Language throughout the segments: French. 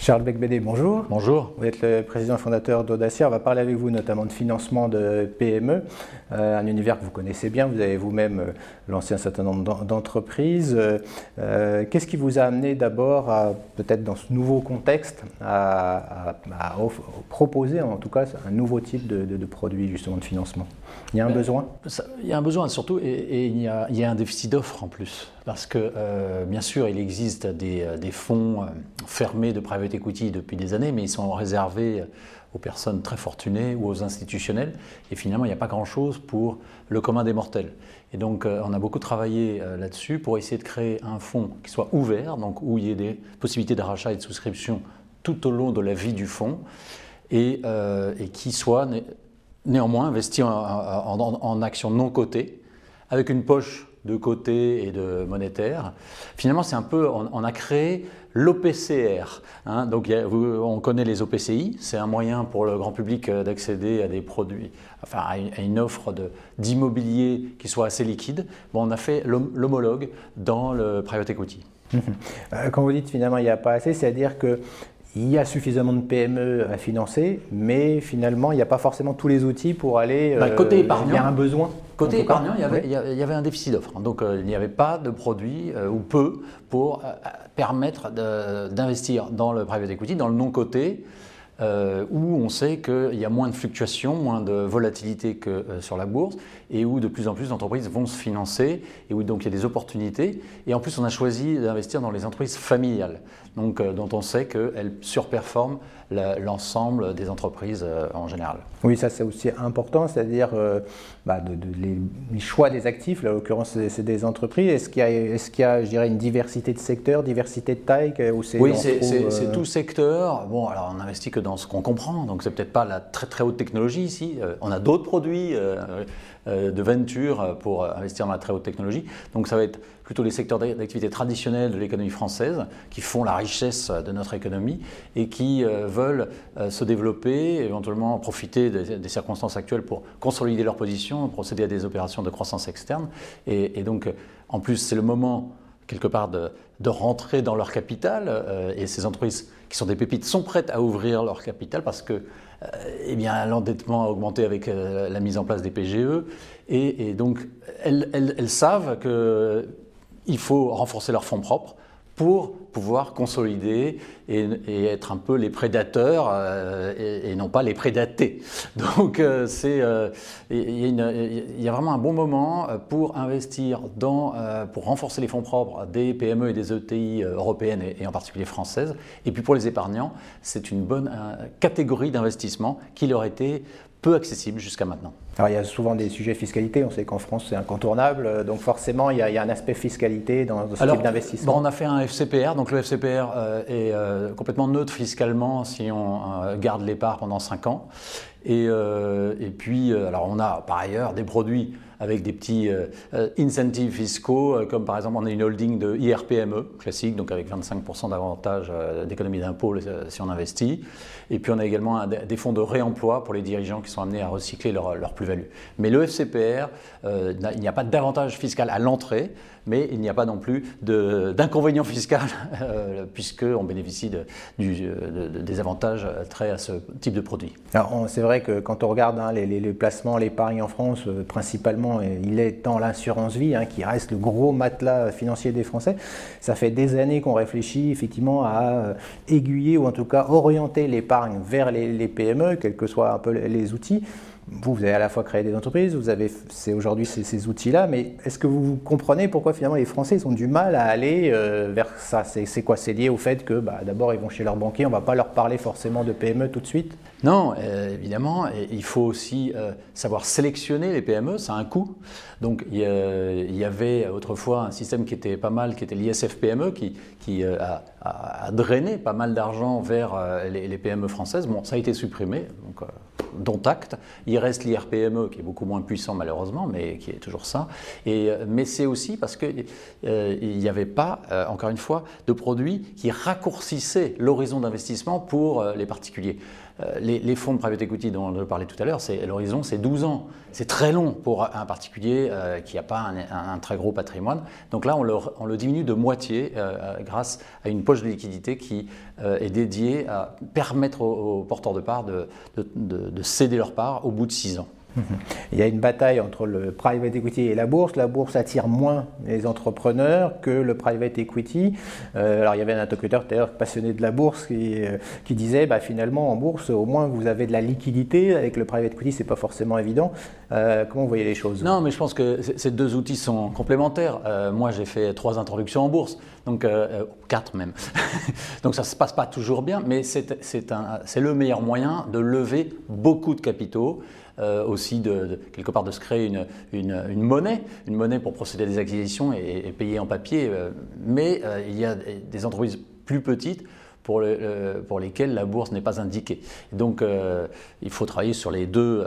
Charles Becbédé, bonjour. Bonjour. Vous êtes le président fondateur d'Audacia. On va parler avec vous notamment de financement de PME, euh, un univers que vous connaissez bien. Vous avez vous-même euh, lancé un certain nombre d'entreprises. Euh, qu'est-ce qui vous a amené d'abord, peut-être dans ce nouveau contexte, à, proposer en tout cas un nouveau type de, produit justement de financement? Il y a un ben, besoin? Il y a un besoin surtout et, il, y a, il, y a, un déficit d'offres en plus. Parce que bien sûr, il existe des, des fonds fermés de private equity depuis des années, mais ils sont réservés aux personnes très fortunées ou aux institutionnels. Et finalement, il n'y a pas grand-chose pour le commun des mortels. Et donc, euh, on a beaucoup travaillé euh, là-dessus pour essayer de créer un fonds qui soit ouvert, donc où il y ait des possibilités de rachat et de souscription tout au long de la vie du fonds, et, euh, qui soit néanmoins investi en actions non cotées, avec une poche de côté et de monétaire. Finalement, c'est un peu, on, a créé l'OPCR. Hein. donc, on connaît les OPCI, c'est un moyen pour le grand public euh, d'accéder à des produits, enfin à une, offre d'immobilier qui soit assez liquide. Bon, on a fait l'homologue dans le private equity. Euh, quand vous dites finalement il n'y a pas assez, c'est-à-dire que il y a suffisamment de PME à financer, mais finalement, il n'y a pas forcément tous les outils pour aller. Bah, côté épargnant, il y a un besoin. Côté épargnant, il y, avait, il y, avait, un déficit d'offres. Donc, euh, il n'y avait pas de produits, euh, ou peu, pour euh, permettre d'investir dans le private equity, dans le non-coté. Euh, où on sait qu'il y a moins de fluctuations, moins de volatilité que euh, sur la bourse, et où de plus en plus d'entreprises vont se financer, et où donc il y a des opportunités. Et en plus, on a choisi d'investir dans les entreprises familiales, donc, euh, dont on sait qu'elles surperforment l'ensemble des entreprises en général. Oui, ça c'est aussi important, c'est-à-dire bah, de, les, choix des actifs, là, en l'occurrence c'est des entreprises. Est-ce qu'il y, est y, a, je dirais, une diversité de secteurs, diversité de taille Oui, c'est tout secteur. Bon, alors on investit que dans ce qu'on comprend. Donc c'est peut-être pas la très très haute technologie ici. Euh, on a d'autres produits euh, euh, de venture pour investir dans la très haute technologie. Donc ça va être plutôt les secteurs d'activité traditionnels de l'économie française qui font la richesse de notre économie et qui veulent se développer, éventuellement profiter des, circonstances actuelles pour consolider leur position, procéder à des opérations de croissance externe. Et, et donc en plus c'est le moment quelque part de, rentrer dans leur capital. Euh, et ces entreprises qui sont des pépites sont prêtes à ouvrir leur capital parce que euh, eh bien, l'endettement a augmenté avec euh, la mise en place des PGE. Et, donc, elles, elles savent qu'il faut renforcer leurs fonds propres pour pouvoir consolider et, être un peu les prédateurs euh, et, non pas les prédatés. Donc euh, c'est euh, il y, a vraiment un bon moment pour investir dans pour renforcer les fonds propres des PME et des ETI européennes et, en particulier françaises. Et puis pour les épargnants, c'est une bonne catégorie d'investissement qui leur était peu accessible jusqu'à maintenant. Alors il y a souvent des sujets fiscalité, on sait qu'en France c'est incontournable, donc forcément il y, a, un aspect fiscalité dans, ce type d'investissement. Bon, on a fait un FCPR, donc le FCPR euh, est euh, complètement neutre fiscalement si on euh, garde l'épargne pendant 5 ans. Et, et, puis, alors on a par ailleurs des produits avec des petits incentives fiscaux, comme par exemple on a une holding de IRPME classique, donc avec 25% d'avantage d'économie d'impôt si on investit. Et puis on a également des fonds de réemploi pour les dirigeants qui sont amenés à recycler leur, plus-value. Mais le FCPR, il n'y a pas d'avantage fiscal à l'entrée, mais il n'y a pas non plus d'inconvénient fiscal, euh, puisqu'on bénéficie de, des avantages très à ce type de produit. C'est vrai que quand on regarde hein, les, placements, l'épargne en France, euh, il est dans l'assurance vie, hein, qui reste le gros matelas financier des Français. Ça fait des années qu'on réfléchit effectivement à euh, aiguiller ou en tout cas orienter l'épargne vers les, les PME, quels que soient un peu les outils vous, avez à la fois créé des entreprises, vous avez c'est aujourd'hui ces, outils-là, mais est-ce que vous comprenez pourquoi finalement les Français ont du mal à aller euh, vers ça? C'est, quoi? C'est lié au fait que bah, d'abord ils vont chez leur banquier, on ne va pas leur parler forcément de PME tout de suite? Non, euh, évidemment, il faut aussi euh, savoir sélectionner les PME, ça a un coût. Donc il y, avait autrefois un système qui était pas mal, qui était l'ISF-PME, qui, qui a, drainé pas mal d'argent vers les, PME françaises. Bon, ça a été supprimé. Dont acte. Il reste l'IRPME qui est beaucoup moins puissant malheureusement, mais qui est toujours ça. Et, euh, mais c'est aussi parce qu'il euh, n'y avait pas, euh, encore une fois, de produits qui raccourcissaient l'horizon d'investissement pour les particuliers. les, fonds de private equity dont je parlais tout à l'heure, l'horizon, c'est 12 ans. C'est très long pour un particulier qui n'a pas un, très gros patrimoine. Donc là, on le, diminue de moitié grâce à une poche de liquidité qui est dédiée à permettre aux, porteurs de parts de céder leur part au bout de 6 ans. Il y a une bataille entre le private equity et la bourse. La bourse attire moins les entrepreneurs que le private equity. Euh, alors il y avait un interlocuteur passionné de la bourse qui, euh, disait bah, finalement en bourse au moins vous avez de la liquidité. Avec le private equity c'est pas forcément évident. Euh, comment vous voyez les choses? Non mais je pense que ces deux outils sont complémentaires. moi j'ai fait trois introductions en bourse, donc quatre même. donc ça se passe pas toujours bien, mais c'est le meilleur moyen de lever beaucoup de capitaux. Euh, aussi de, quelque part de se créer une, une, monnaie, une monnaie pour procéder à des acquisitions et, payer en papier. Euh, mais euh, il y a des entreprises plus petites pour, le, la bourse n'est pas indiquée. Donc il faut travailler sur les deux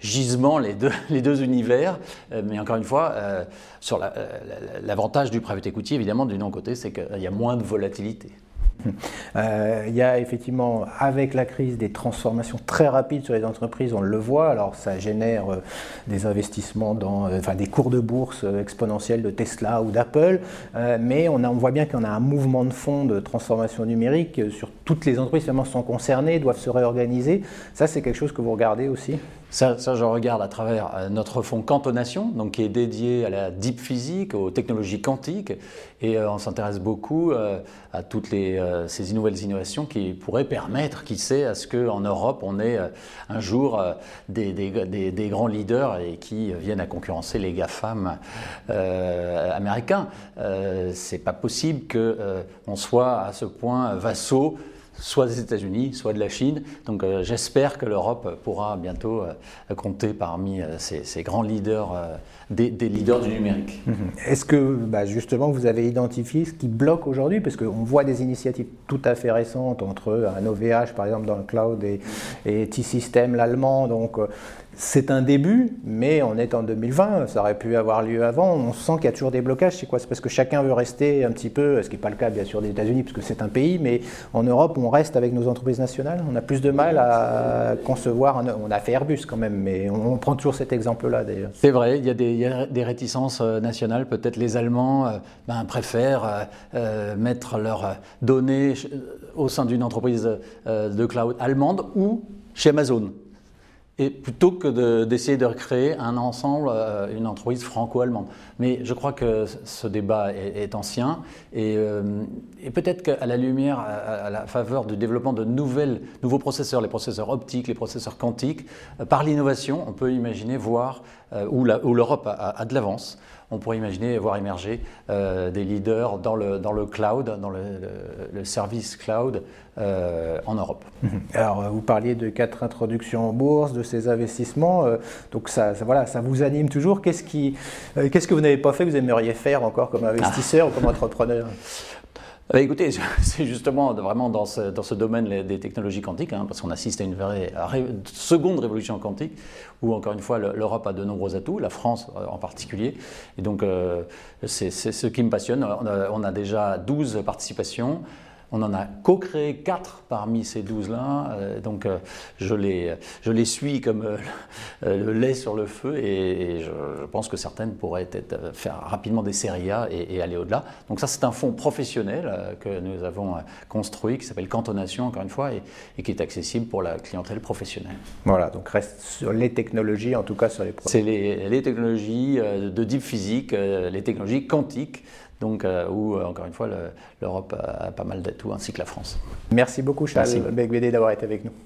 gisements, les deux, les deux univers. mais encore une fois, sur l'avantage du private equity, évidemment, du non-côté, c'est qu'il y a moins de volatilité. Euh, il y a effectivement, avec la crise, des transformations très rapides sur les entreprises, on le voit. Alors, ça génère euh, des investissements dans, euh, enfin, des cours de bourse exponentiels de Tesla ou d'Apple, mais on, voit bien qu'on a un mouvement de fond de transformation numérique sur toutes les entreprises qui sont concernées, doivent se réorganiser. Ça, c'est quelque chose que vous regardez aussi? Ça, ça, je regarde à travers notre fonds Cantonation, donc qui est dédié à la deep physique, aux technologies quantiques, et on s'intéresse beaucoup à toutes les, ces nouvelles innovations qui pourraient permettre, qui sait, à ce qu'en Europe on ait un jour des, des, des, grands leaders et qui viennent à concurrencer les GAFAM américains. C'est pas possible qu'on soit à ce point vassaux soit des États-Unis, soit de la Chine. Donc euh, j'espère que l'Europe pourra bientôt euh, compter parmi euh, ces, grands leaders, des, leaders du numérique. Mhm. Est-ce que bah, justement vous avez identifié ce qui bloque aujourd'hui? Parce qu'on voit des initiatives tout à fait récentes entre un OVH par exemple dans le cloud et, et T-System, l'allemand. Donc c'est un début, mais on est en 2020, ça aurait pu avoir lieu avant. On sent qu'il y a toujours des blocages. C'est quoi? C'est parce que chacun veut rester un petit peu, ce qui n'est pas le cas bien sûr des États-Unis, parce que c'est un pays, mais en Europe, on reste avec nos entreprises nationales. On a plus de mal à concevoir. On a fait Airbus quand même, mais on prend toujours cet exemple-là d'ailleurs. C'est vrai, il y, a des, réticences euh, nationales. Peut-être les Allemands euh, ben, préfèrent euh, mettre leurs données au sein d'une entreprise de cloud allemande ou chez Amazon plutôt que d'essayer de, recréer un ensemble, euh, une entreprise franco-allemande. Mais je crois que ce débat est, ancien et, euh, et peut-être qu'à la lumière, à, la faveur du développement de nouvelles, nouveaux processeurs, les processeurs optiques, les processeurs quantiques, euh, par l'innovation, on peut imaginer voir où l'Europe a, de l'avance on pourrait imaginer voir émerger des leaders dans le, dans le cloud, dans le, le service cloud en Europe. Alors, vous parliez de quatre introductions en bourse, de ces investissements. Euh, donc ça, voilà, ça vous anime toujours. Qu'est-ce, qui, euh, qu'est-ce que vous n'avez pas fait que vous aimeriez faire encore comme investisseur ou comme entrepreneur? Écoutez, c'est justement vraiment dans ce, dans ce, domaine des technologies quantiques, hein, parce qu'on assiste à une vraie seconde révolution quantique, où encore une fois l'Europe a de nombreux atouts, la France euh, en particulier. Et donc c'est ce qui me passionne. On a, on a déjà 12 participations. On en a co-créé quatre parmi ces douze-là, euh, donc euh, je, les, je les suis comme euh, le lait sur le feu et, je, pense que certaines pourraient être, faire rapidement des séries A et, aller au-delà. Donc ça c'est un fonds professionnel que nous avons construit qui s'appelle Cantonation encore une fois et, qui est accessible pour la clientèle professionnelle. Voilà, donc reste sur les technologies, en tout cas sur les produits. C'est les, les, technologies de deep physique, les technologies quantiques donc euh, où, euh, encore une fois, l'Europe a pas mal d'atouts, ainsi que la France. Merci beaucoup, Charles Begbédé, d'avoir été avec nous.